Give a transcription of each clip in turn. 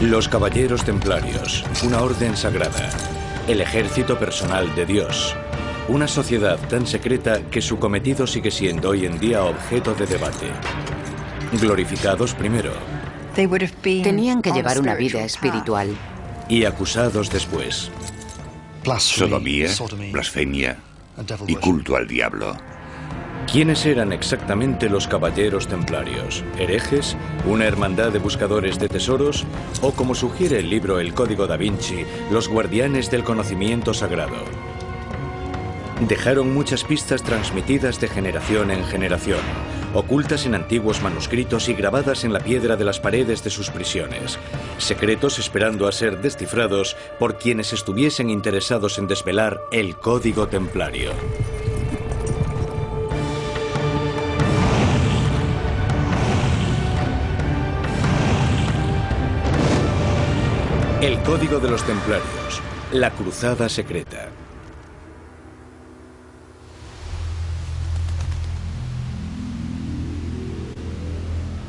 Los Caballeros Templarios, una orden sagrada. El ejército personal de Dios. Una sociedad tan secreta que su cometido sigue siendo hoy en día objeto de debate. Glorificados primero. Tenían que llevar una vida espiritual. Y acusados después. Sodomía, blasfemia y culto al diablo. ¿Quiénes eran exactamente los caballeros templarios? ¿Herejes? ¿Una hermandad de buscadores de tesoros? ¿O como sugiere el libro El Código da Vinci, los guardianes del conocimiento sagrado? Dejaron muchas pistas transmitidas de generación en generación, ocultas en antiguos manuscritos y grabadas en la piedra de las paredes de sus prisiones, secretos esperando a ser descifrados por quienes estuviesen interesados en desvelar el Código Templario. El Código de los Templarios, la Cruzada Secreta.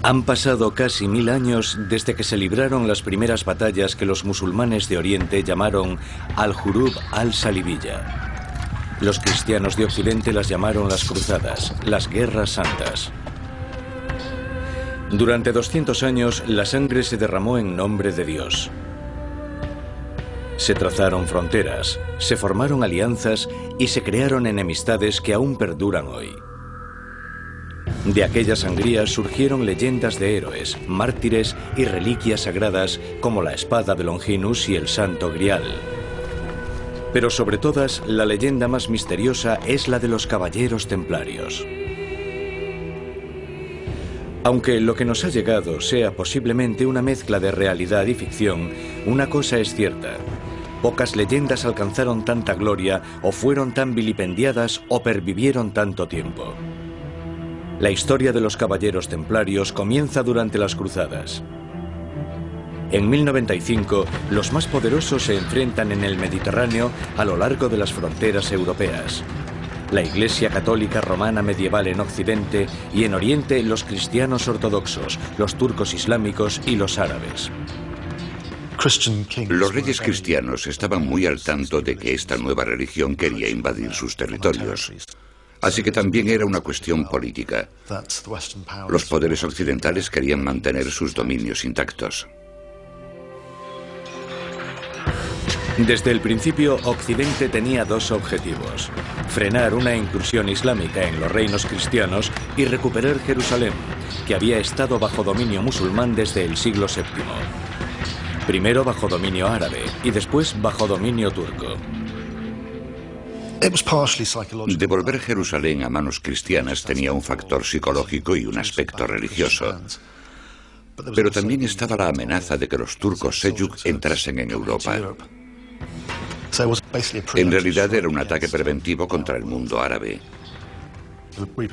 Han pasado casi mil años desde que se libraron las primeras batallas que los musulmanes de Oriente llamaron Al-Jurub al-Salibiyya. Los cristianos de Occidente las llamaron las Cruzadas, las Guerras Santas. Durante 200 años la sangre se derramó en nombre de Dios. Se trazaron fronteras, se formaron alianzas y se crearon enemistades que aún perduran hoy. De aquella sangría surgieron leyendas de héroes, mártires y reliquias sagradas como la espada de Longinus y el Santo Grial. Pero sobre todas, la leyenda más misteriosa es la de los caballeros templarios. Aunque lo que nos ha llegado sea posiblemente una mezcla de realidad y ficción, una cosa es cierta. Pocas leyendas alcanzaron tanta gloria o fueron tan vilipendiadas o pervivieron tanto tiempo. La historia de los caballeros templarios comienza durante las cruzadas. En 1095, los más poderosos se enfrentan en el Mediterráneo a lo largo de las fronteras europeas. La Iglesia Católica Romana medieval en Occidente y en Oriente los cristianos ortodoxos, los turcos islámicos y los árabes. Los reyes cristianos estaban muy al tanto de que esta nueva religión quería invadir sus territorios. Así que también era una cuestión política. Los poderes occidentales querían mantener sus dominios intactos. Desde el principio, Occidente tenía dos objetivos. Frenar una incursión islámica en los reinos cristianos y recuperar Jerusalén, que había estado bajo dominio musulmán desde el siglo VII primero bajo dominio árabe y después bajo dominio turco. Devolver Jerusalén a manos cristianas tenía un factor psicológico y un aspecto religioso. Pero también estaba la amenaza de que los turcos Seyuk entrasen en Europa. En realidad era un ataque preventivo contra el mundo árabe.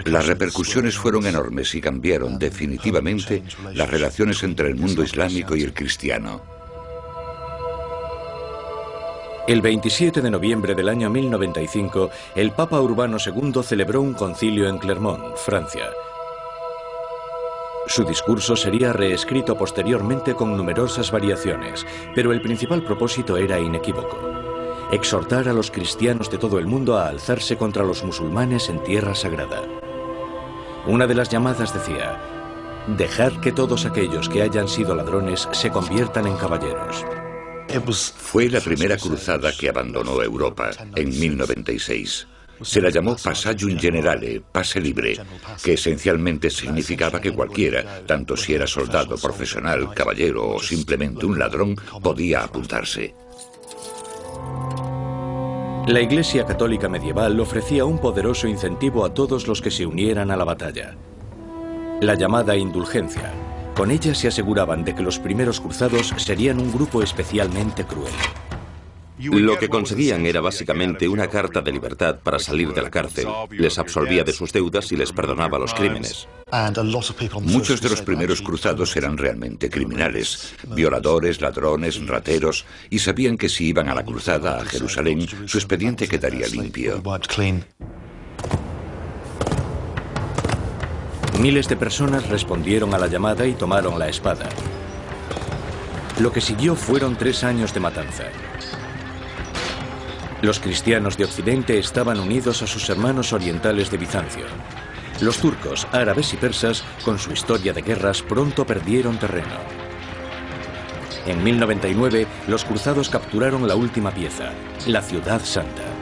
Las repercusiones fueron enormes y cambiaron definitivamente las relaciones entre el mundo islámico y el cristiano. El 27 de noviembre del año 1095, el Papa Urbano II celebró un concilio en Clermont, Francia. Su discurso sería reescrito posteriormente con numerosas variaciones, pero el principal propósito era inequívoco. Exhortar a los cristianos de todo el mundo a alzarse contra los musulmanes en tierra sagrada. Una de las llamadas decía, dejar que todos aquellos que hayan sido ladrones se conviertan en caballeros. Fue la primera cruzada que abandonó Europa en 1096. Se la llamó Passaggium Generale, pase libre, que esencialmente significaba que cualquiera, tanto si era soldado profesional, caballero o simplemente un ladrón, podía apuntarse. La Iglesia Católica medieval ofrecía un poderoso incentivo a todos los que se unieran a la batalla. La llamada indulgencia, con ella se aseguraban de que los primeros cruzados serían un grupo especialmente cruel. Lo que conseguían era básicamente una carta de libertad para salir de la cárcel. Les absolvía de sus deudas y les perdonaba los crímenes. Muchos de los primeros cruzados eran realmente criminales, violadores, ladrones, rateros, y sabían que si iban a la cruzada a Jerusalén, su expediente quedaría limpio. Miles de personas respondieron a la llamada y tomaron la espada. Lo que siguió fueron tres años de matanza. Los cristianos de Occidente estaban unidos a sus hermanos orientales de Bizancio. Los turcos, árabes y persas, con su historia de guerras, pronto perdieron terreno. En 1099, los cruzados capturaron la última pieza, la ciudad santa.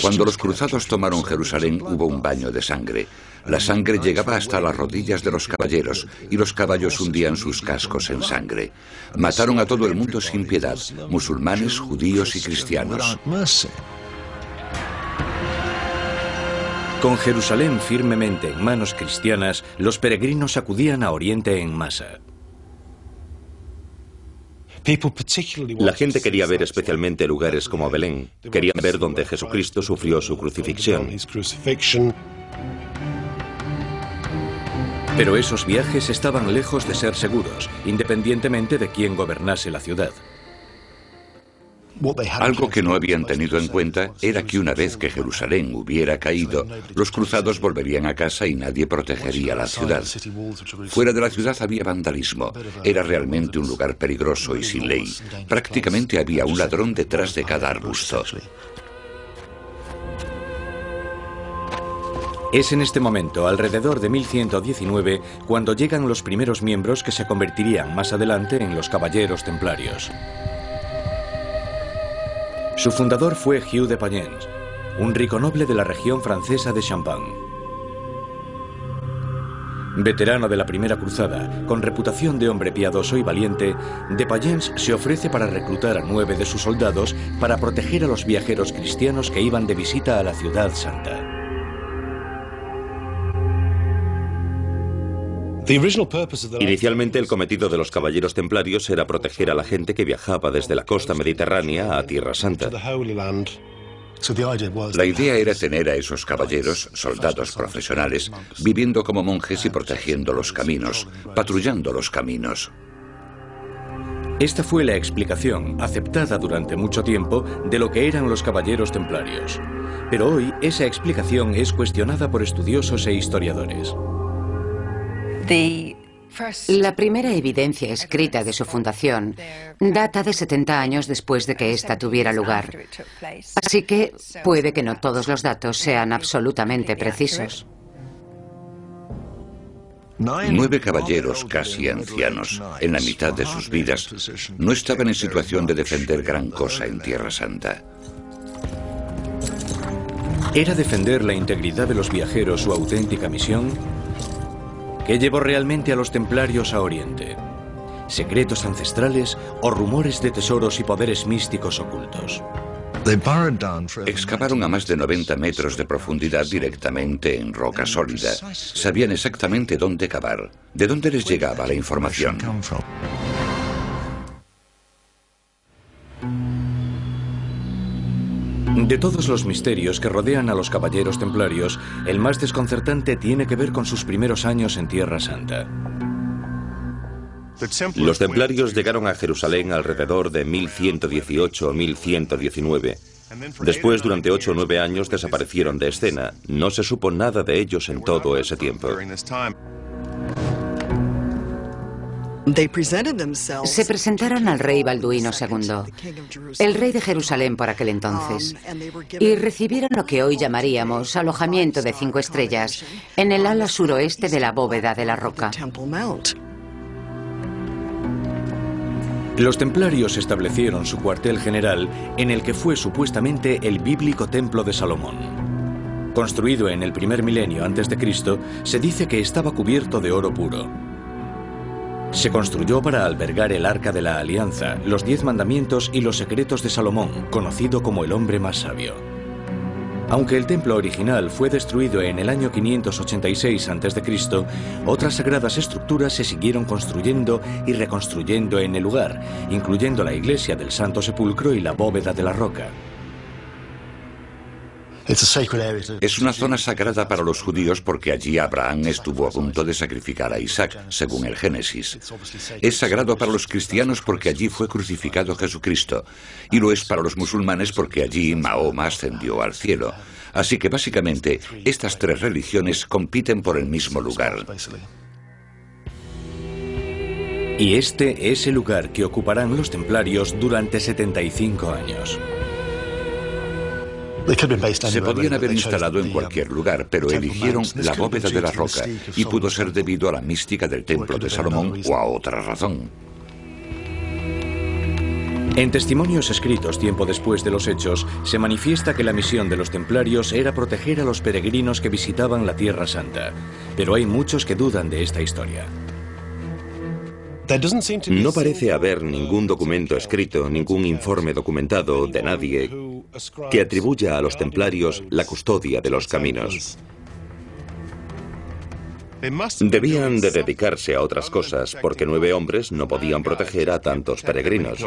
Cuando los cruzados tomaron Jerusalén hubo un baño de sangre. La sangre llegaba hasta las rodillas de los caballeros y los caballos hundían sus cascos en sangre. Mataron a todo el mundo sin piedad, musulmanes, judíos y cristianos. Con Jerusalén firmemente en manos cristianas, los peregrinos acudían a Oriente en masa. La gente quería ver especialmente lugares como Belén. Querían ver donde Jesucristo sufrió su crucifixión. Pero esos viajes estaban lejos de ser seguros, independientemente de quién gobernase la ciudad. Algo que no habían tenido en cuenta era que una vez que Jerusalén hubiera caído, los cruzados volverían a casa y nadie protegería la ciudad. Fuera de la ciudad había vandalismo. Era realmente un lugar peligroso y sin ley. Prácticamente había un ladrón detrás de cada arbusto. Es en este momento, alrededor de 1119, cuando llegan los primeros miembros que se convertirían más adelante en los caballeros templarios. Su fundador fue Hugh de Payens, un rico noble de la región francesa de Champagne. Veterano de la Primera Cruzada, con reputación de hombre piadoso y valiente, de Payens se ofrece para reclutar a nueve de sus soldados para proteger a los viajeros cristianos que iban de visita a la ciudad santa. Inicialmente el cometido de los caballeros templarios era proteger a la gente que viajaba desde la costa mediterránea a Tierra Santa. La idea era tener a esos caballeros, soldados profesionales, viviendo como monjes y protegiendo los caminos, patrullando los caminos. Esta fue la explicación, aceptada durante mucho tiempo, de lo que eran los caballeros templarios. Pero hoy esa explicación es cuestionada por estudiosos e historiadores. La primera evidencia escrita de su fundación data de 70 años después de que ésta tuviera lugar. Así que puede que no todos los datos sean absolutamente precisos. Nueve caballeros casi ancianos, en la mitad de sus vidas, no estaban en situación de defender gran cosa en Tierra Santa. ¿Era defender la integridad de los viajeros su auténtica misión? ¿Qué llevó realmente a los templarios a Oriente? ¿Secretos ancestrales o rumores de tesoros y poderes místicos ocultos? Excavaron a más de 90 metros de profundidad directamente en roca sólida. Sabían exactamente dónde cavar, de dónde les llegaba la información. De todos los misterios que rodean a los caballeros templarios, el más desconcertante tiene que ver con sus primeros años en Tierra Santa. Los templarios llegaron a Jerusalén alrededor de 1118 o 1119. Después, durante ocho o nueve años, desaparecieron de escena. No se supo nada de ellos en todo ese tiempo. Se presentaron al rey Balduino II, el rey de Jerusalén por aquel entonces, y recibieron lo que hoy llamaríamos alojamiento de cinco estrellas en el ala suroeste de la bóveda de la roca. Los templarios establecieron su cuartel general en el que fue supuestamente el bíblico templo de Salomón. Construido en el primer milenio antes de Cristo, se dice que estaba cubierto de oro puro. Se construyó para albergar el Arca de la Alianza, los Diez Mandamientos y los Secretos de Salomón, conocido como el hombre más sabio. Aunque el templo original fue destruido en el año 586 a.C., otras sagradas estructuras se siguieron construyendo y reconstruyendo en el lugar, incluyendo la iglesia del Santo Sepulcro y la bóveda de la roca. Es una zona sagrada para los judíos porque allí Abraham estuvo a punto de sacrificar a Isaac, según el Génesis. Es sagrado para los cristianos porque allí fue crucificado Jesucristo. Y lo es para los musulmanes porque allí Mahoma ascendió al cielo. Así que básicamente estas tres religiones compiten por el mismo lugar. Y este es el lugar que ocuparán los templarios durante 75 años. Se podían haber instalado en cualquier lugar, pero eligieron la bóveda de la roca y pudo ser debido a la mística del templo de Salomón o a otra razón. En testimonios escritos tiempo después de los hechos, se manifiesta que la misión de los templarios era proteger a los peregrinos que visitaban la Tierra Santa, pero hay muchos que dudan de esta historia. No parece haber ningún documento escrito, ningún informe documentado de nadie que atribuya a los templarios la custodia de los caminos. Debían de dedicarse a otras cosas porque nueve hombres no podían proteger a tantos peregrinos.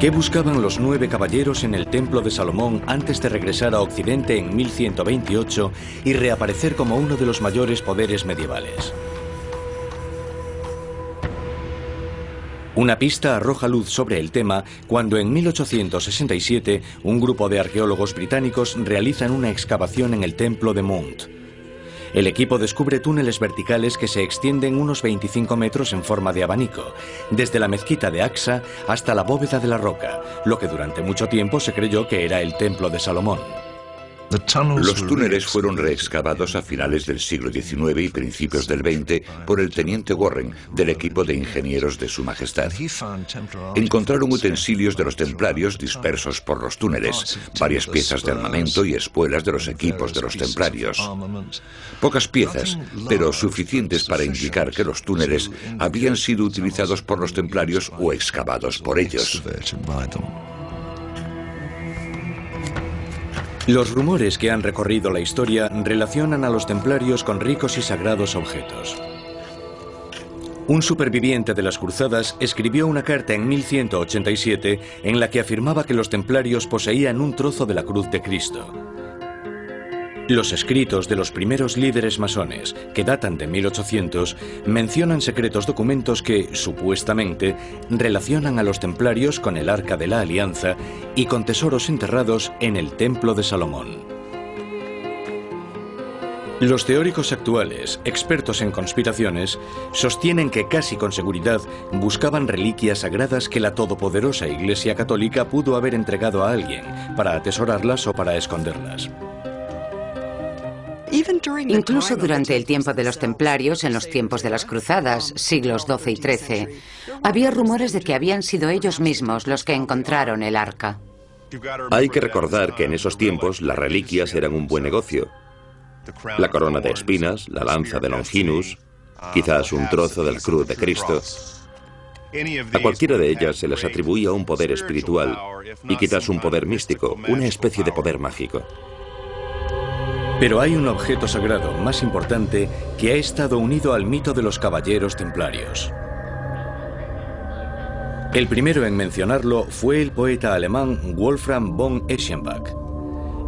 ¿Qué buscaban los nueve caballeros en el templo de Salomón antes de regresar a Occidente en 1128 y reaparecer como uno de los mayores poderes medievales? Una pista arroja luz sobre el tema cuando en 1867 un grupo de arqueólogos británicos realizan una excavación en el templo de Mount. El equipo descubre túneles verticales que se extienden unos 25 metros en forma de abanico, desde la mezquita de Axa hasta la bóveda de la roca, lo que durante mucho tiempo se creyó que era el templo de Salomón. Los túneles fueron reexcavados a finales del siglo XIX y principios del XX por el teniente Warren del equipo de ingenieros de Su Majestad. Encontraron utensilios de los templarios dispersos por los túneles, varias piezas de armamento y espuelas de los equipos de los templarios. Pocas piezas, pero suficientes para indicar que los túneles habían sido utilizados por los templarios o excavados por ellos. Los rumores que han recorrido la historia relacionan a los templarios con ricos y sagrados objetos. Un superviviente de las cruzadas escribió una carta en 1187 en la que afirmaba que los templarios poseían un trozo de la cruz de Cristo. Los escritos de los primeros líderes masones, que datan de 1800, mencionan secretos documentos que, supuestamente, relacionan a los templarios con el Arca de la Alianza y con tesoros enterrados en el Templo de Salomón. Los teóricos actuales, expertos en conspiraciones, sostienen que casi con seguridad buscaban reliquias sagradas que la todopoderosa Iglesia Católica pudo haber entregado a alguien para atesorarlas o para esconderlas. Incluso durante el tiempo de los templarios, en los tiempos de las cruzadas, siglos XII y XIII, había rumores de que habían sido ellos mismos los que encontraron el arca. Hay que recordar que en esos tiempos las reliquias eran un buen negocio. La corona de espinas, la lanza de Longinus, quizás un trozo del cruz de Cristo. A cualquiera de ellas se les atribuía un poder espiritual y quizás un poder místico, una especie de poder mágico. Pero hay un objeto sagrado más importante que ha estado unido al mito de los caballeros templarios. El primero en mencionarlo fue el poeta alemán Wolfram von Eschenbach.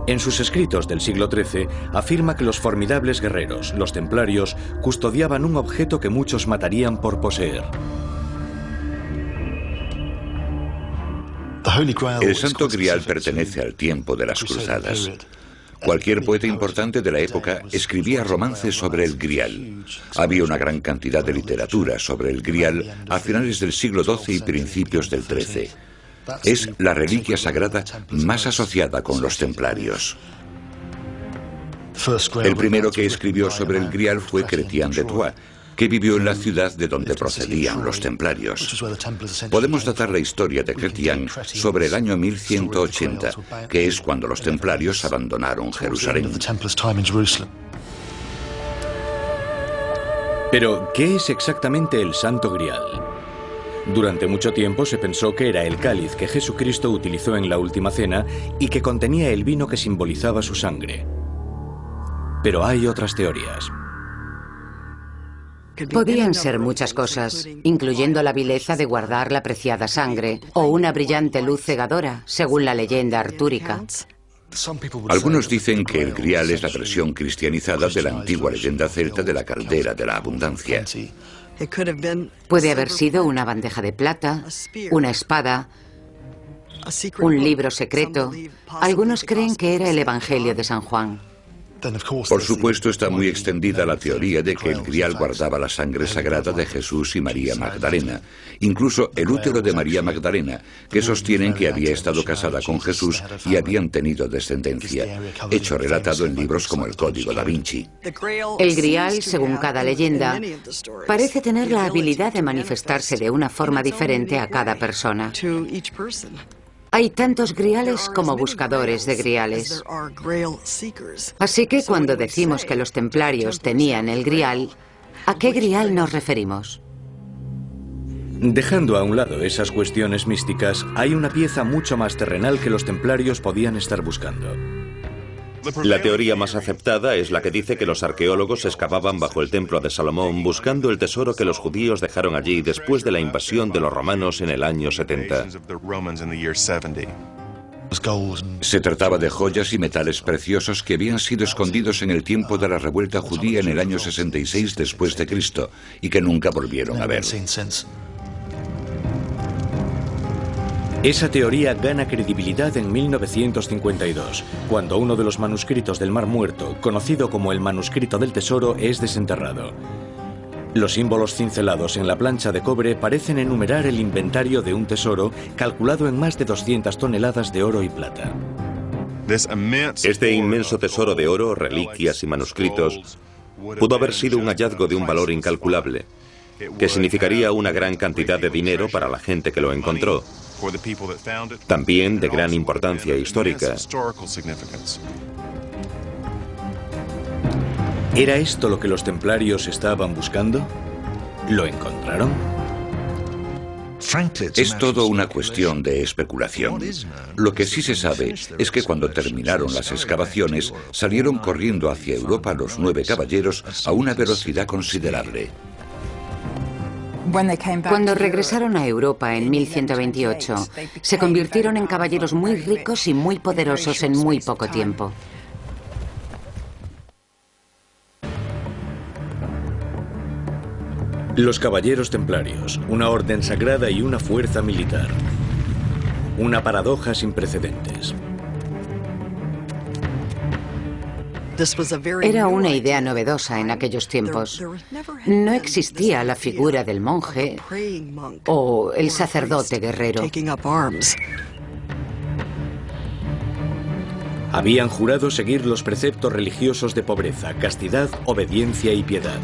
En sus escritos del siglo XIII afirma que los formidables guerreros, los templarios, custodiaban un objeto que muchos matarían por poseer. El Santo Grial pertenece al tiempo de las cruzadas. Cualquier poeta importante de la época escribía romances sobre el Grial. Había una gran cantidad de literatura sobre el Grial a finales del siglo XII y principios del XIII. Es la reliquia sagrada más asociada con los templarios. El primero que escribió sobre el Grial fue Chrétien de Troyes, que vivió en la ciudad de donde procedían los templarios. Podemos datar la historia de Chrétien sobre el año 1180, que es cuando los templarios abandonaron Jerusalén. Pero, ¿qué es exactamente el Santo Grial? Durante mucho tiempo se pensó que era el cáliz que Jesucristo utilizó en la Última Cena y que contenía el vino que simbolizaba su sangre. Pero hay otras teorías. Podían ser muchas cosas, incluyendo la vileza de guardar la preciada sangre o una brillante luz cegadora, según la leyenda artúrica. Algunos dicen que el grial es la versión cristianizada de la antigua leyenda celta de la caldera de la abundancia. Puede haber sido una bandeja de plata, una espada, un libro secreto. Algunos creen que era el Evangelio de San Juan. Por supuesto, está muy extendida la teoría de que el grial guardaba la sangre sagrada de Jesús y María Magdalena, incluso el útero de María Magdalena, que sostienen que había estado casada con Jesús y habían tenido descendencia, hecho relatado en libros como el Código da Vinci. El grial, según cada leyenda, parece tener la habilidad de manifestarse de una forma diferente a cada persona. Hay tantos griales como buscadores de griales. Así que cuando decimos que los templarios tenían el grial, ¿a qué grial nos referimos? Dejando a un lado esas cuestiones místicas, hay una pieza mucho más terrenal que los templarios podían estar buscando. La teoría más aceptada es la que dice que los arqueólogos excavaban bajo el templo de Salomón buscando el tesoro que los judíos dejaron allí después de la invasión de los romanos en el año 70. Se trataba de joyas y metales preciosos que habían sido escondidos en el tiempo de la revuelta judía en el año 66 después de Cristo y que nunca volvieron a ver. Esa teoría gana credibilidad en 1952, cuando uno de los manuscritos del Mar Muerto, conocido como el manuscrito del tesoro, es desenterrado. Los símbolos cincelados en la plancha de cobre parecen enumerar el inventario de un tesoro calculado en más de 200 toneladas de oro y plata. Este inmenso tesoro de oro, reliquias y manuscritos pudo haber sido un hallazgo de un valor incalculable, que significaría una gran cantidad de dinero para la gente que lo encontró, también de gran importancia histórica. ¿Era esto lo que los templarios estaban buscando? ¿Lo encontraron? Es todo una cuestión de especulación. Lo que sí se sabe es que cuando terminaron las excavaciones salieron corriendo hacia Europa los nueve caballeros a una velocidad considerable. Cuando regresaron a Europa en 1128, se convirtieron en caballeros muy ricos y muy poderosos en muy poco tiempo. Los caballeros templarios, una orden sagrada y una fuerza militar. Una paradoja sin precedentes. Era una idea novedosa en aquellos tiempos. No existía la figura del monje o el sacerdote guerrero. Habían jurado seguir los preceptos religiosos de pobreza, castidad, obediencia y piedad.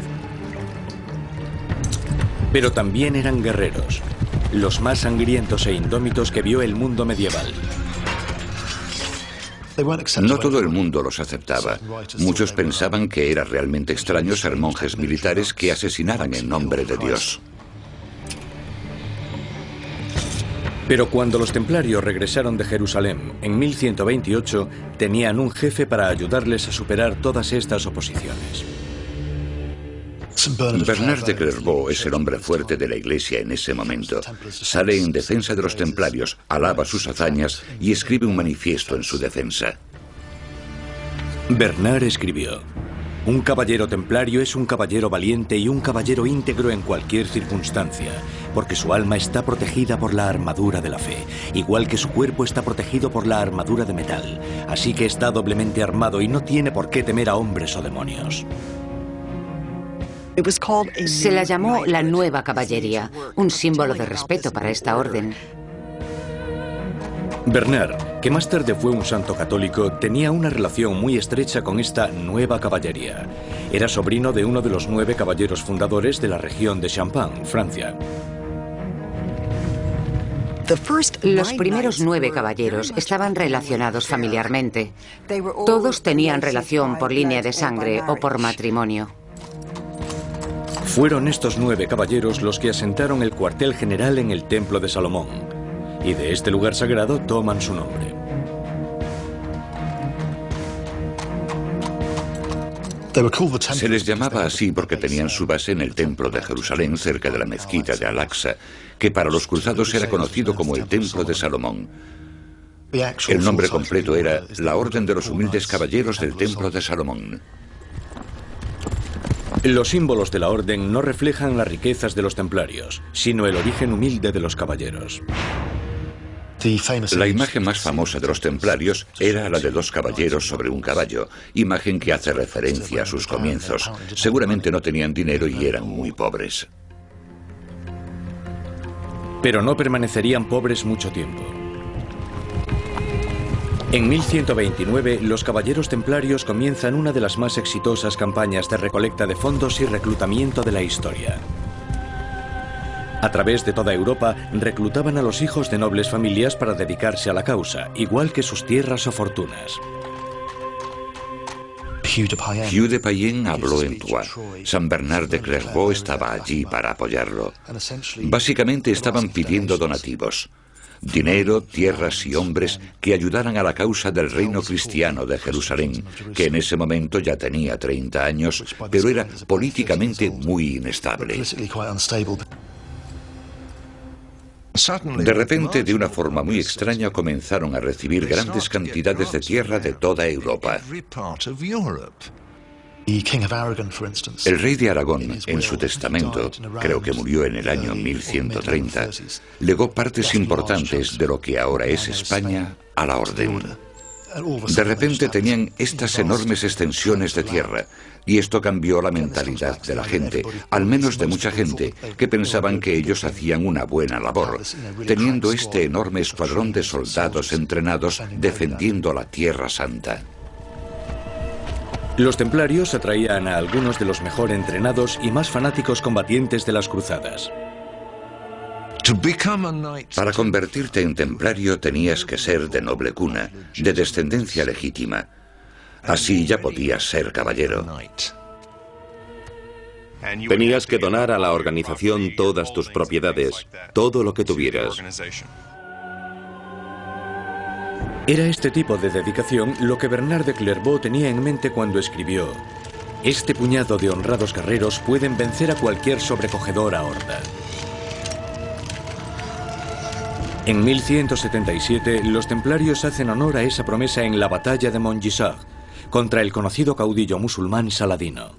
Pero también eran guerreros, los más sangrientos e indómitos que vio el mundo medieval. No todo el mundo los aceptaba. Muchos pensaban que era realmente extraño ser monjes militares que asesinaran en nombre de Dios. Pero cuando los templarios regresaron de Jerusalén en 1128, tenían un jefe para ayudarles a superar todas estas oposiciones. Bernard de Clairvaux es el hombre fuerte de la iglesia en ese momento. Sale en defensa de los templarios, alaba sus hazañas y escribe un manifiesto en su defensa. Bernard escribió, un caballero templario es un caballero valiente y un caballero íntegro en cualquier circunstancia, porque su alma está protegida por la armadura de la fe, igual que su cuerpo está protegido por la armadura de metal, así que está doblemente armado y no tiene por qué temer a hombres o demonios. Se la llamó la Nueva Caballería, un símbolo de respeto para esta orden. Bernard, que más tarde fue un santo católico, tenía una relación muy estrecha con esta nueva caballería. Era sobrino de uno de los nueve caballeros fundadores de la región de Champagne, Francia. Los primeros nueve caballeros estaban relacionados familiarmente. Todos tenían relación por línea de sangre o por matrimonio. Fueron estos nueve caballeros los que asentaron el cuartel general en el Templo de Salomón, y de este lugar sagrado toman su nombre. Se les llamaba así porque tenían su base en el templo de Jerusalén, cerca de la mezquita de Al-Aqsa, que para los cruzados era conocido como el Templo de Salomón. El nombre completo era la Orden de los Humildes Caballeros del Templo de Salomón. Los símbolos de la orden no reflejan las riquezas de los templarios, sino el origen humilde de los caballeros. La imagen más famosa de los templarios era la de dos caballeros sobre un caballo, imagen que hace referencia a sus comienzos. Seguramente no tenían dinero y eran muy pobres. Pero no permanecerían pobres mucho tiempo. En 1129, los caballeros templarios comienzan una de las más exitosas campañas de recolecta de fondos y reclutamiento de la historia. A través de toda Europa reclutaban a los hijos de nobles familias para dedicarse a la causa, igual que sus tierras o fortunas. Hugh de Payen habló en Troyes. San Bernard de Clairvaux estaba allí para apoyarlo. Básicamente estaban pidiendo donativos. Dinero, tierras y hombres que ayudaran a la causa del reino cristiano de Jerusalén, que en ese momento ya tenía 30 años, pero era políticamente muy inestable. De repente, de una forma muy extraña, comenzaron a recibir grandes cantidades de tierra de toda Europa. El rey de Aragón, en su testamento, creo que murió en el año 1130, legó partes importantes de lo que ahora es España a la orden. De repente tenían estas enormes extensiones de tierra y esto cambió la mentalidad de la gente, al menos de mucha gente, que pensaban que ellos hacían una buena labor, teniendo este enorme escuadrón de soldados entrenados defendiendo la Tierra Santa. Los templarios atraían a algunos de los mejor entrenados y más fanáticos combatientes de las cruzadas. Para convertirte en templario tenías que ser de noble cuna, de descendencia legítima. Así ya podías ser caballero. Tenías que donar a la organización todas tus propiedades, todo lo que tuvieras. Era este tipo de dedicación lo que Bernard de Clairvaux tenía en mente cuando escribió Este puñado de honrados guerreros pueden vencer a cualquier sobrecogedora horda. En 1177, los templarios hacen honor a esa promesa en la batalla de Montgisard, contra el conocido caudillo musulmán Saladino.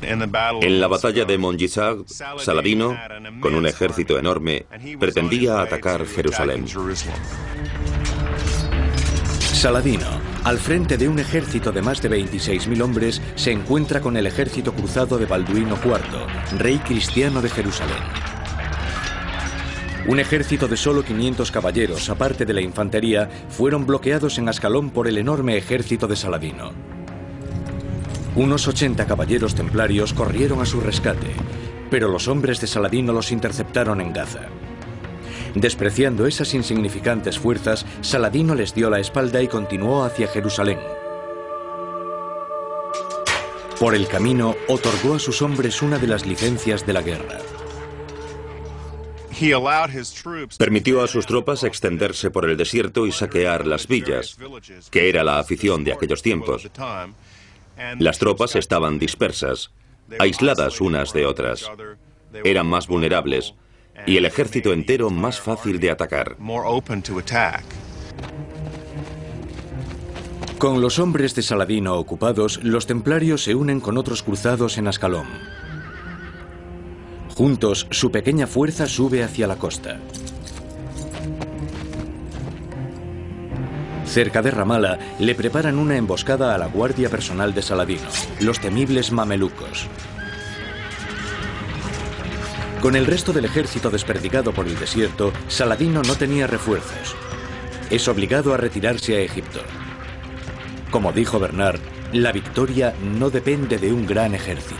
En la batalla de Montgisard, Saladino, con un ejército enorme, pretendía atacar Jerusalén. Saladino, al frente de un ejército de más de 26.000 hombres, se encuentra con el ejército cruzado de Balduino IV, rey cristiano de Jerusalén. Un ejército de solo 500 caballeros, aparte de la infantería, fueron bloqueados en Ascalón por el enorme ejército de Saladino. Unos 80 caballeros templarios corrieron a su rescate, pero los hombres de Saladino los interceptaron en Gaza. Despreciando esas insignificantes fuerzas, Saladino les dio la espalda y continuó hacia Jerusalén. Por el camino, otorgó a sus hombres una de las licencias de la guerra. Permitió a sus tropas extenderse por el desierto y saquear las villas, que era la afición de aquellos tiempos. Las tropas estaban dispersas, aisladas unas de otras. Eran más vulnerables y el ejército entero más fácil de atacar. Con los hombres de Saladino ocupados, los templarios se unen con otros cruzados en Ascalón. Juntos, su pequeña fuerza sube hacia la costa. Cerca de Ramala, le preparan una emboscada a la guardia personal de Saladino, los temibles mamelucos. Con el resto del ejército desperdigado por el desierto, Saladino no tenía refuerzos. Es obligado a retirarse a Egipto. Como dijo Bernard, la victoria no depende de un gran ejército.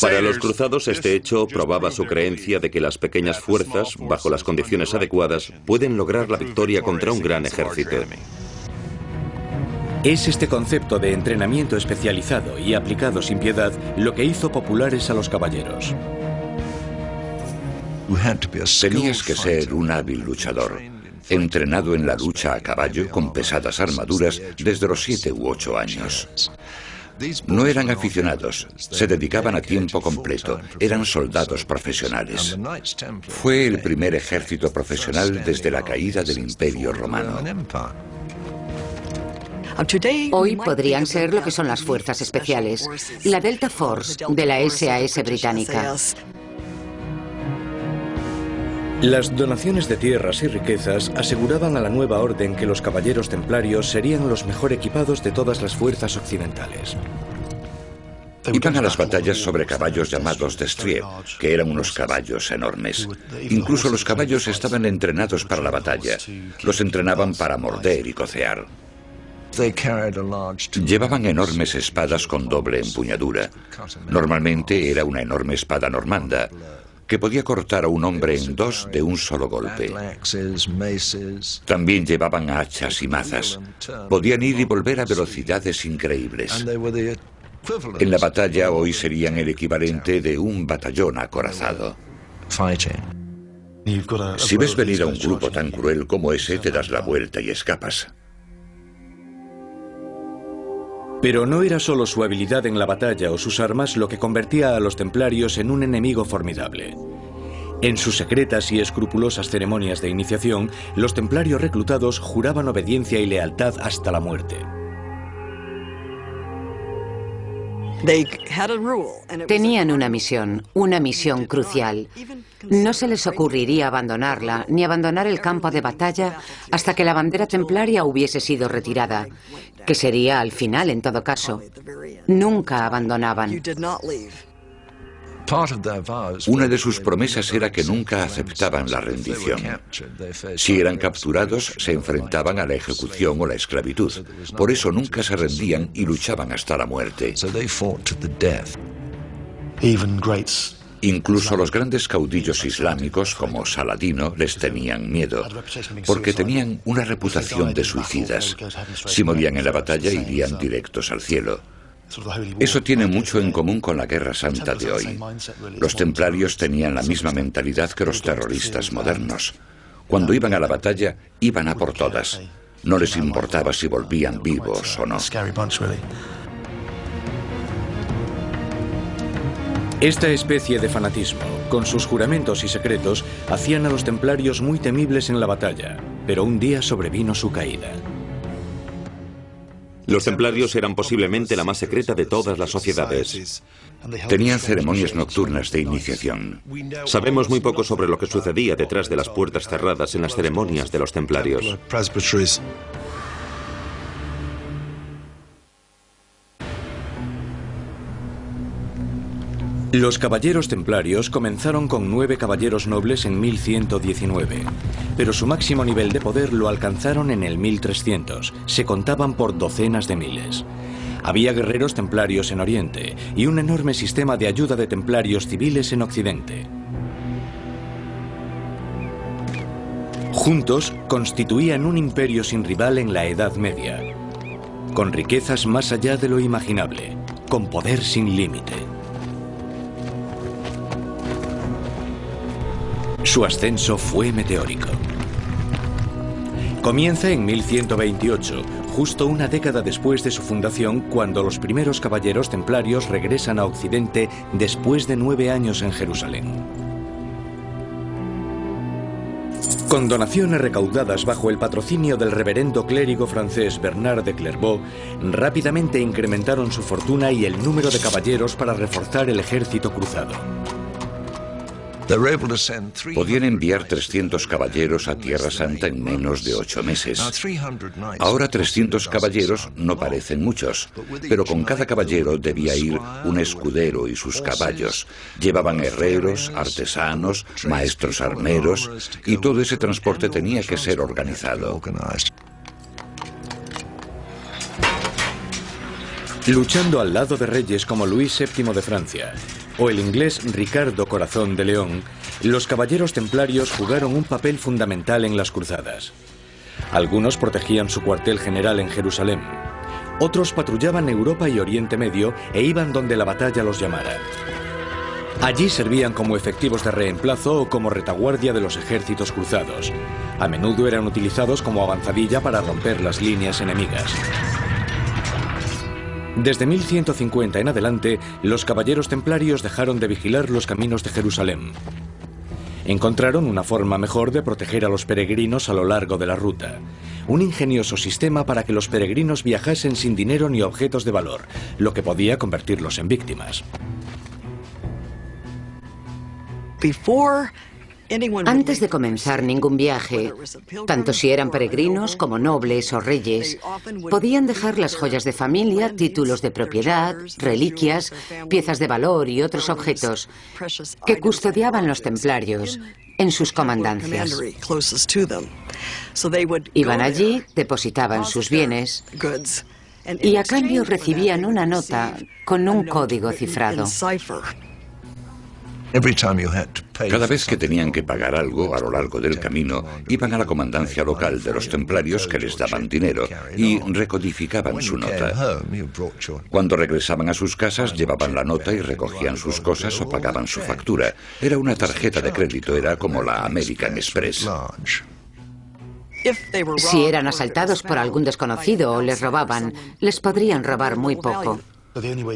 Para los cruzados este hecho probaba su creencia de que las pequeñas fuerzas, bajo las condiciones adecuadas, pueden lograr la victoria contra un gran ejército. Es este concepto de entrenamiento especializado y aplicado sin piedad lo que hizo populares a los caballeros. Tenías que ser un hábil luchador, entrenado en la lucha a caballo con pesadas armaduras desde los siete u ocho años. No eran aficionados, se dedicaban a tiempo completo, eran soldados profesionales. Fue el primer ejército profesional desde la caída del Imperio Romano. Hoy podrían ser lo que son las fuerzas especiales, la Delta Force de la SAS británica. Las donaciones de tierras y riquezas aseguraban a la nueva orden que los caballeros templarios serían los mejor equipados de todas las fuerzas occidentales. Iban a las batallas sobre caballos llamados destrier, que eran unos caballos enormes. Incluso los caballos estaban entrenados para la batalla. Los entrenaban para morder y cocear. Llevaban enormes espadas con doble empuñadura. Normalmente era una enorme espada normanda que podía cortar a un hombre en dos de un solo golpe. También llevaban hachas y mazas. Podían ir y volver a velocidades increíbles. En la batalla hoy serían el equivalente de un batallón acorazado. Si ves venir a un grupo tan cruel como ese, te das la vuelta y escapas. Pero no era solo su habilidad en la batalla o sus armas lo que convertía a los templarios en un enemigo formidable. En sus secretas y escrupulosas ceremonias de iniciación, los templarios reclutados juraban obediencia y lealtad hasta la muerte. Tenían una misión, una misión crucial. No se les ocurriría abandonarla, ni abandonar el campo de batalla hasta que la bandera templaria hubiese sido retirada, que sería al final en todo caso. Nunca abandonaban. Una de sus promesas era que nunca aceptaban la rendición. Si eran capturados, se enfrentaban a la ejecución o la esclavitud. Por eso nunca se rendían y luchaban hasta la muerte. Incluso los grandes caudillos islámicos como Saladino les tenían miedo, porque tenían una reputación de suicidas. Si morían en la batalla irían directos al cielo. Eso tiene mucho en común con la Guerra Santa de hoy. Los templarios tenían la misma mentalidad que los terroristas modernos. Cuando iban a la batalla, iban a por todas. No les importaba si volvían vivos o no. Esta especie de fanatismo, con sus juramentos y secretos, hacían a los templarios muy temibles en la batalla, pero un día sobrevino su caída. Los templarios eran posiblemente la más secreta de todas las sociedades. Tenían ceremonias nocturnas de iniciación. Sabemos muy poco sobre lo que sucedía detrás de las puertas cerradas en las ceremonias de los templarios. Los caballeros templarios comenzaron con nueve caballeros nobles en 1119, pero su máximo nivel de poder lo alcanzaron en el 1300. Se contaban por docenas de miles. Había guerreros templarios en Oriente y un enorme sistema de ayuda de templarios civiles en Occidente. Juntos constituían un imperio sin rival en la Edad Media, con riquezas más allá de lo imaginable, con poder sin límite. Su ascenso fue meteórico. Comienza en 1128, justo una década después de su fundación, cuando los primeros caballeros templarios regresan a Occidente después de nueve años en Jerusalén. Con donaciones recaudadas bajo el patrocinio del reverendo clérigo francés Bernard de Clairvaux, rápidamente incrementaron su fortuna y el número de caballeros para reforzar el ejército cruzado. Podían enviar 300 caballeros a Tierra Santa en menos de ocho meses. Ahora 300 caballeros no parecen muchos, pero con cada caballero debía ir un escudero y sus caballos. Llevaban herreros, artesanos, maestros armeros, y todo ese transporte tenía que ser organizado. Luchando al lado de reyes como Luis VII de Francia, o el inglés Ricardo Corazón de León, los caballeros templarios jugaron un papel fundamental en las cruzadas. Algunos protegían su cuartel general en Jerusalén. Otros patrullaban Europa y Oriente Medio e iban donde la batalla los llamara. Allí servían como efectivos de reemplazo o como retaguardia de los ejércitos cruzados. A menudo eran utilizados como avanzadilla para romper las líneas enemigas. Desde 1150 en adelante, los caballeros templarios dejaron de vigilar los caminos de Jerusalén. Encontraron una forma mejor de proteger a los peregrinos a lo largo de la ruta. Un ingenioso sistema para que los peregrinos viajasen sin dinero ni objetos de valor, lo que podía convertirlos en víctimas. Antes de comenzar ningún viaje, tanto si eran peregrinos como nobles o reyes, podían dejar las joyas de familia, títulos de propiedad, reliquias, piezas de valor y otros objetos que custodiaban los templarios en sus comandancias. Iban allí, depositaban sus bienes y a cambio recibían una nota con un código cifrado. Cada vez que tenían que pagar algo a lo largo del camino, iban a la comandancia local de los templarios que les daban dinero y recodificaban su nota. Cuando regresaban a sus casas, llevaban la nota y recogían sus cosas o pagaban su factura. Era una tarjeta de crédito, era como la American Express. Si eran asaltados por algún desconocido o les robaban, les podrían robar muy poco.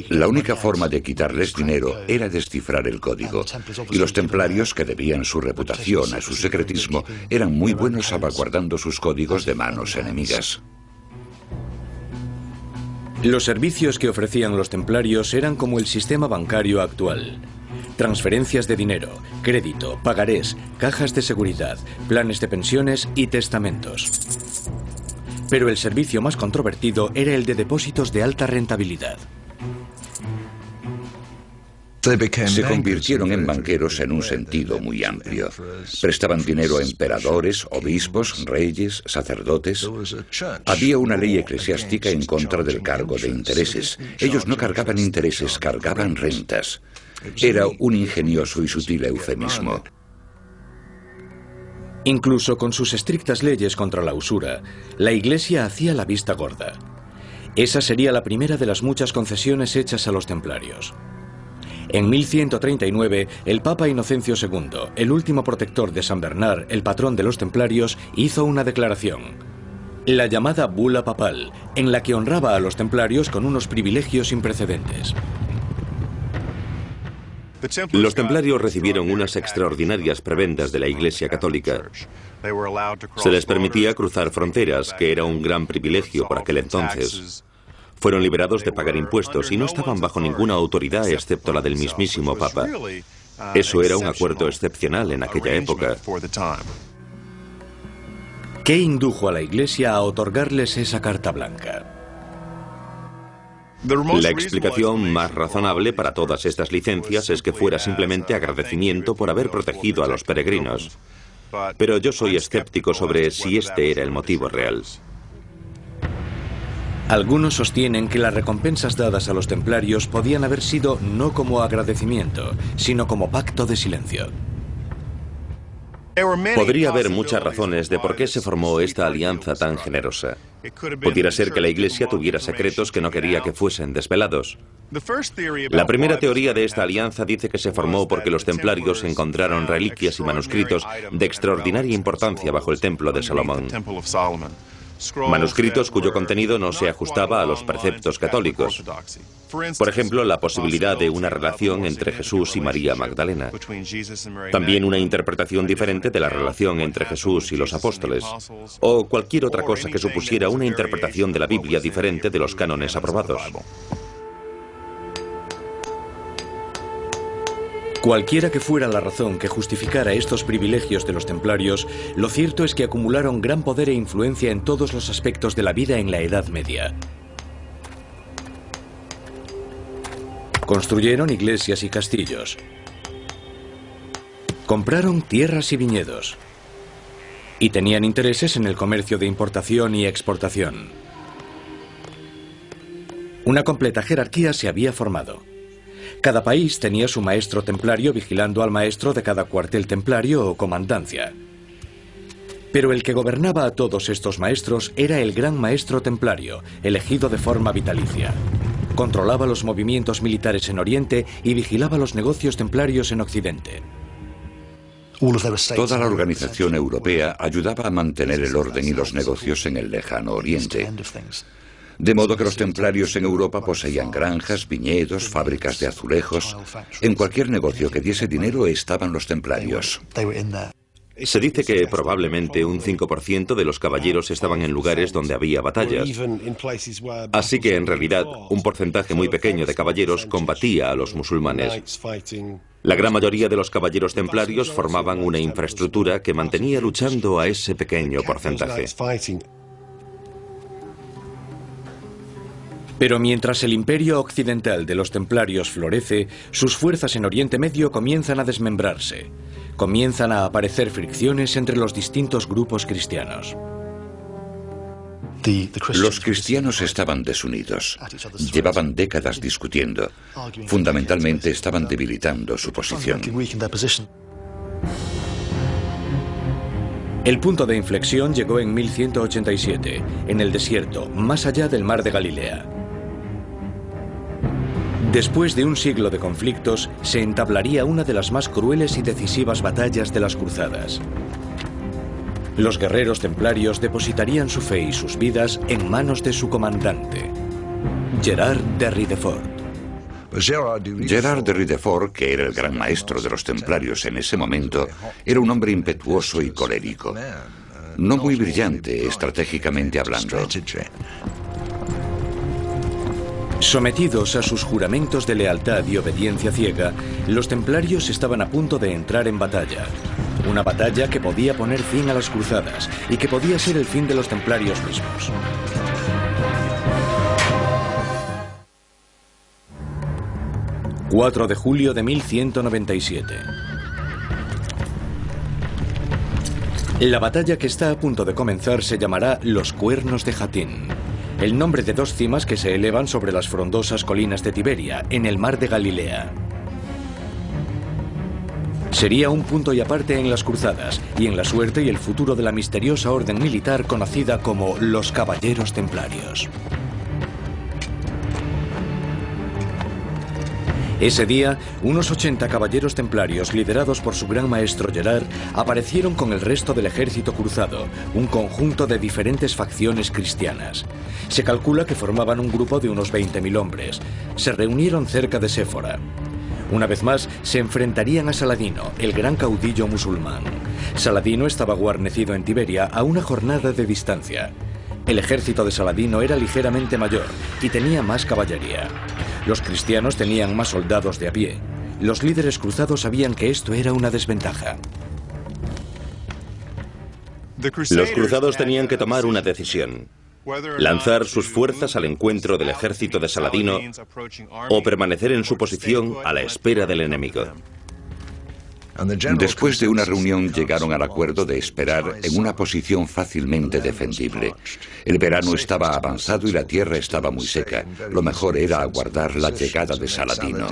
La única forma de quitarles dinero era descifrar el código. Y los templarios, que debían su reputación a su secretismo, eran muy buenos salvaguardando sus códigos de manos enemigas. Los servicios que ofrecían los templarios eran como el sistema bancario actual. Transferencias de dinero, crédito, pagarés, cajas de seguridad, planes de pensiones y testamentos. Pero el servicio más controvertido era el de depósitos de alta rentabilidad. Se convirtieron en banqueros en un sentido muy amplio. Prestaban dinero a emperadores, obispos, reyes, sacerdotes. Había una ley eclesiástica en contra del cargo de intereses. Ellos no cargaban intereses, cargaban rentas. Era un ingenioso y sutil eufemismo. Incluso con sus estrictas leyes contra la usura, la Iglesia hacía la vista gorda. Esa sería la primera de las muchas concesiones hechas a los templarios. En 1139, el Papa Inocencio II, el último protector de San Bernard, el patrón de los templarios, hizo una declaración, la llamada bula papal, en la que honraba a los templarios con unos privilegios sin precedentes. Los templarios recibieron unas extraordinarias prebendas de la Iglesia Católica. Se les permitía cruzar fronteras, que era un gran privilegio por aquel entonces. Fueron liberados de pagar impuestos y no estaban bajo ninguna autoridad excepto la del mismísimo Papa. Eso era un acuerdo excepcional en aquella época. ¿Qué indujo a la Iglesia a otorgarles esa carta blanca? La explicación más razonable para todas estas licencias es que fuera simplemente agradecimiento por haber protegido a los peregrinos. Pero yo soy escéptico sobre si este era el motivo real. Algunos sostienen que las recompensas dadas a los templarios podían haber sido no como agradecimiento, sino como pacto de silencio. Podría haber muchas razones de por qué se formó esta alianza tan generosa. Pudiera ser que la Iglesia tuviera secretos que no quería que fuesen desvelados. La primera teoría de esta alianza dice que se formó porque los templarios encontraron reliquias y manuscritos de extraordinaria importancia bajo el templo de Salomón manuscritos cuyo contenido no se ajustaba a los preceptos católicos. Por ejemplo, la posibilidad de una relación entre Jesús y María Magdalena. También una interpretación diferente de la relación entre Jesús y los apóstoles. O cualquier otra cosa que supusiera una interpretación de la Biblia diferente de los cánones aprobados. Cualquiera que fuera la razón que justificara estos privilegios de los templarios, lo cierto es que acumularon gran poder e influencia en todos los aspectos de la vida en la Edad Media. Construyeron iglesias y castillos. Compraron tierras y viñedos. Y tenían intereses en el comercio de importación y exportación. Una completa jerarquía se había formado. Cada país tenía su maestro templario vigilando al maestro de cada cuartel templario o comandancia. Pero el que gobernaba a todos estos maestros era el gran maestro templario, elegido de forma vitalicia. Controlaba los movimientos militares en Oriente y vigilaba los negocios templarios en Occidente. Toda la organización europea ayudaba a mantener el orden y los negocios en el lejano Oriente. De modo que los templarios en Europa poseían granjas, viñedos, fábricas de azulejos. En cualquier negocio que diese dinero estaban los templarios. Se dice que probablemente un 5% de los caballeros estaban en lugares donde había batallas. Así que en realidad un porcentaje muy pequeño de caballeros combatía a los musulmanes. La gran mayoría de los caballeros templarios formaban una infraestructura que mantenía luchando a ese pequeño porcentaje. Pero mientras el imperio occidental de los templarios florece, sus fuerzas en Oriente Medio comienzan a desmembrarse. Comienzan a aparecer fricciones entre los distintos grupos cristianos. Los cristianos estaban desunidos. Llevaban décadas discutiendo. Fundamentalmente estaban debilitando su posición. El punto de inflexión llegó en 1187, en el desierto, más allá del mar de Galilea. Después de un siglo de conflictos, se entablaría una de las más crueles y decisivas batallas de las cruzadas. Los guerreros templarios depositarían su fe y sus vidas en manos de su comandante, Gerard de Ridefort. Gerard de Ridefort, que era el gran maestro de los templarios en ese momento, era un hombre impetuoso y colérico, no muy brillante estratégicamente hablando. Sometidos a sus juramentos de lealtad y obediencia ciega, los templarios estaban a punto de entrar en batalla. Una batalla que podía poner fin a las cruzadas y que podía ser el fin de los templarios mismos. ...4 de julio de 1197... La batalla que está a punto de comenzar se llamará Los Cuernos de Jatín el nombre de dos cimas que se elevan sobre las frondosas colinas de Tiberia, en el mar de Galilea. Sería un punto y aparte en las cruzadas y en la suerte y el futuro de la misteriosa orden militar conocida como los Caballeros Templarios. Ese día, unos 80 caballeros templarios liderados por su gran maestro Gerard aparecieron con el resto del ejército cruzado, un conjunto de diferentes facciones cristianas. Se calcula que formaban un grupo de unos 20.000 hombres. Se reunieron cerca de Séfora. Una vez más, se enfrentarían a Saladino, el gran caudillo musulmán. Saladino estaba guarnecido en Tiberia a una jornada de distancia. El ejército de Saladino era ligeramente mayor y tenía más caballería. Los cristianos tenían más soldados de a pie. Los líderes cruzados sabían que esto era una desventaja. Los cruzados tenían que tomar una decisión. Lanzar sus fuerzas al encuentro del ejército de Saladino o permanecer en su posición a la espera del enemigo. Después de una reunión llegaron al acuerdo de esperar en una posición fácilmente defendible. El verano estaba avanzado y la tierra estaba muy seca. Lo mejor era aguardar la llegada de Saladino.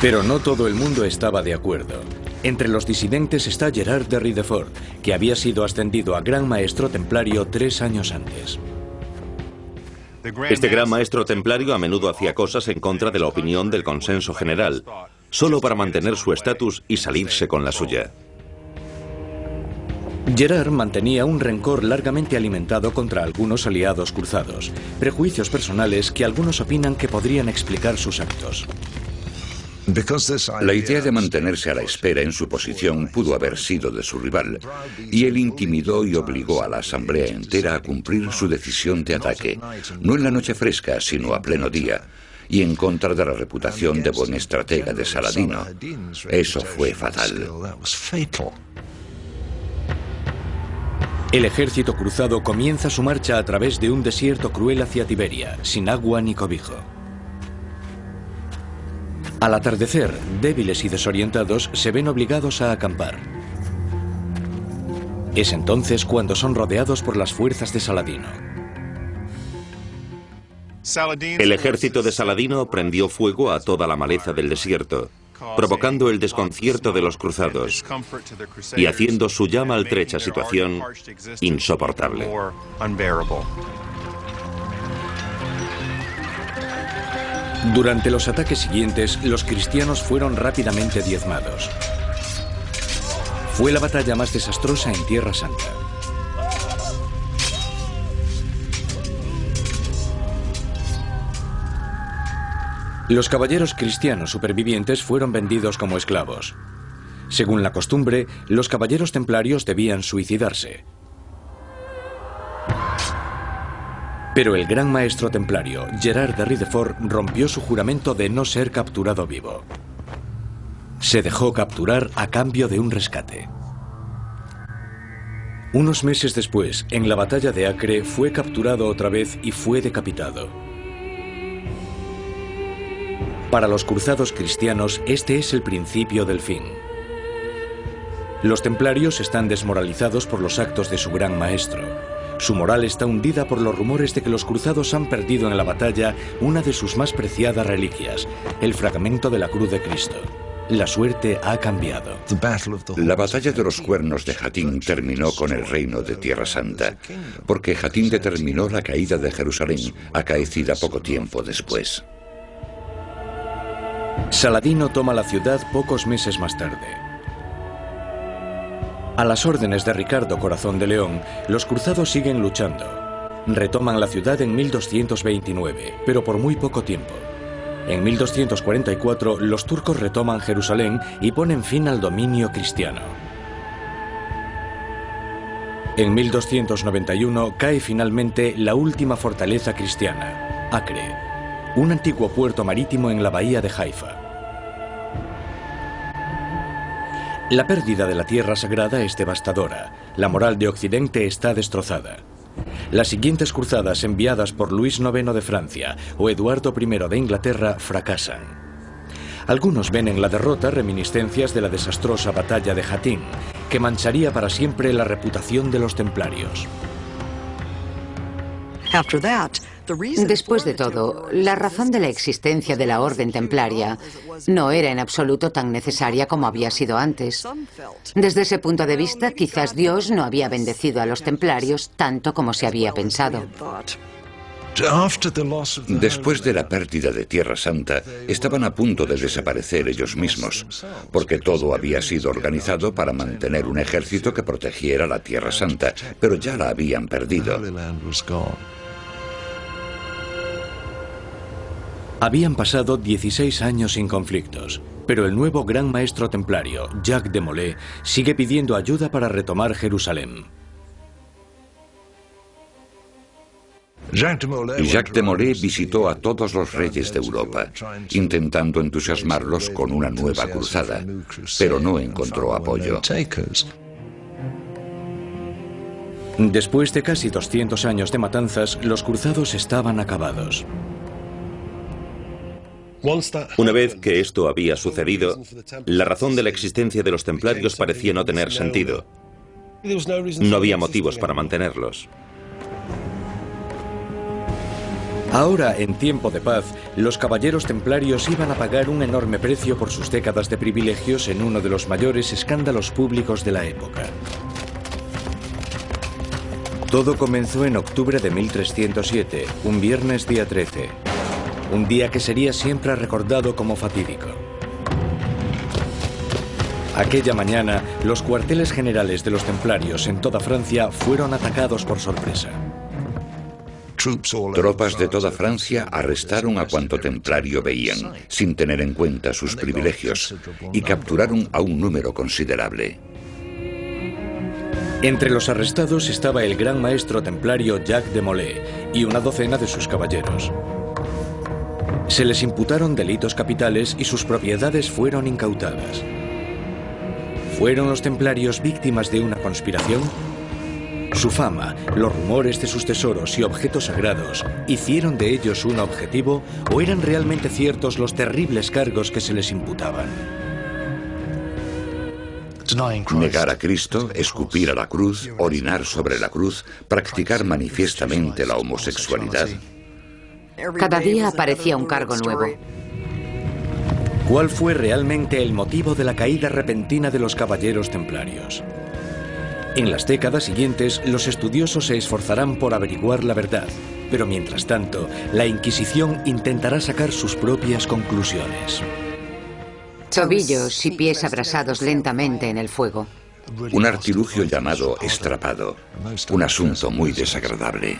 Pero no todo el mundo estaba de acuerdo. Entre los disidentes está Gerard de Ridefort, que había sido ascendido a gran maestro templario tres años antes. Este gran maestro templario a menudo hacía cosas en contra de la opinión del consenso general, solo para mantener su estatus y salirse con la suya. Gerard mantenía un rencor largamente alimentado contra algunos aliados cruzados, prejuicios personales que algunos opinan que podrían explicar sus actos. La idea de mantenerse a la espera en su posición pudo haber sido de su rival, y él intimidó y obligó a la asamblea entera a cumplir su decisión de ataque, no en la noche fresca, sino a pleno día, y en contra de la reputación de buen estratega de Saladino. Eso fue fatal. El ejército cruzado comienza su marcha a través de un desierto cruel hacia Tiberia, sin agua ni cobijo. Al atardecer, débiles y desorientados se ven obligados a acampar. Es entonces cuando son rodeados por las fuerzas de Saladino. El ejército de Saladino prendió fuego a toda la maleza del desierto, provocando el desconcierto de los cruzados y haciendo su ya maltrecha situación insoportable. Durante los ataques siguientes, los cristianos fueron rápidamente diezmados. Fue la batalla más desastrosa en Tierra Santa. Los caballeros cristianos supervivientes fueron vendidos como esclavos. Según la costumbre, los caballeros templarios debían suicidarse. Pero el gran maestro templario, Gerard de Ridefort, rompió su juramento de no ser capturado vivo. Se dejó capturar a cambio de un rescate. Unos meses después, en la batalla de Acre, fue capturado otra vez y fue decapitado. Para los cruzados cristianos, este es el principio del fin. Los templarios están desmoralizados por los actos de su gran maestro. Su moral está hundida por los rumores de que los cruzados han perdido en la batalla una de sus más preciadas reliquias, el fragmento de la cruz de Cristo. La suerte ha cambiado. La batalla de los cuernos de Jatín terminó con el reino de Tierra Santa, porque Jatín determinó la caída de Jerusalén, acaecida poco tiempo después. Saladino toma la ciudad pocos meses más tarde. A las órdenes de Ricardo Corazón de León, los cruzados siguen luchando. Retoman la ciudad en 1229, pero por muy poco tiempo. En 1244 los turcos retoman Jerusalén y ponen fin al dominio cristiano. En 1291 cae finalmente la última fortaleza cristiana, Acre, un antiguo puerto marítimo en la bahía de Haifa. La pérdida de la tierra sagrada es devastadora. La moral de Occidente está destrozada. Las siguientes cruzadas enviadas por Luis IX de Francia o Eduardo I de Inglaterra fracasan. Algunos ven en la derrota reminiscencias de la desastrosa batalla de Jatín, que mancharía para siempre la reputación de los templarios. Después de todo, la razón de la existencia de la Orden Templaria no era en absoluto tan necesaria como había sido antes. Desde ese punto de vista, quizás Dios no había bendecido a los templarios tanto como se había pensado. Después de la pérdida de Tierra Santa, estaban a punto de desaparecer ellos mismos, porque todo había sido organizado para mantener un ejército que protegiera la Tierra Santa, pero ya la habían perdido. Habían pasado 16 años sin conflictos, pero el nuevo gran maestro templario, Jacques de Molay, sigue pidiendo ayuda para retomar Jerusalén. Jacques de Molay visitó a todos los reyes de Europa, intentando entusiasmarlos con una nueva cruzada, pero no encontró apoyo. Después de casi 200 años de matanzas, los cruzados estaban acabados. Una vez que esto había sucedido, la razón de la existencia de los templarios parecía no tener sentido. No había motivos para mantenerlos. Ahora, en tiempo de paz, los caballeros templarios iban a pagar un enorme precio por sus décadas de privilegios en uno de los mayores escándalos públicos de la época. Todo comenzó en octubre de 1307, un viernes día 13. Un día que sería siempre recordado como fatídico. Aquella mañana, los cuarteles generales de los templarios en toda Francia fueron atacados por sorpresa. Tropas de toda Francia arrestaron a cuanto templario veían, sin tener en cuenta sus privilegios, y capturaron a un número considerable. Entre los arrestados estaba el gran maestro templario Jacques de Molay y una docena de sus caballeros. Se les imputaron delitos capitales y sus propiedades fueron incautadas. ¿Fueron los templarios víctimas de una conspiración? Su fama, los rumores de sus tesoros y objetos sagrados, ¿hicieron de ellos un objetivo o eran realmente ciertos los terribles cargos que se les imputaban? Negar a Cristo, escupir a la cruz, orinar sobre la cruz, practicar manifiestamente la homosexualidad. Cada día aparecía un cargo nuevo. ¿Cuál fue realmente el motivo de la caída repentina de los caballeros templarios? En las décadas siguientes, los estudiosos se esforzarán por averiguar la verdad, pero mientras tanto, la Inquisición intentará sacar sus propias conclusiones. Tobillos y pies abrasados lentamente en el fuego. Un artilugio llamado estrapado, un asunto muy desagradable.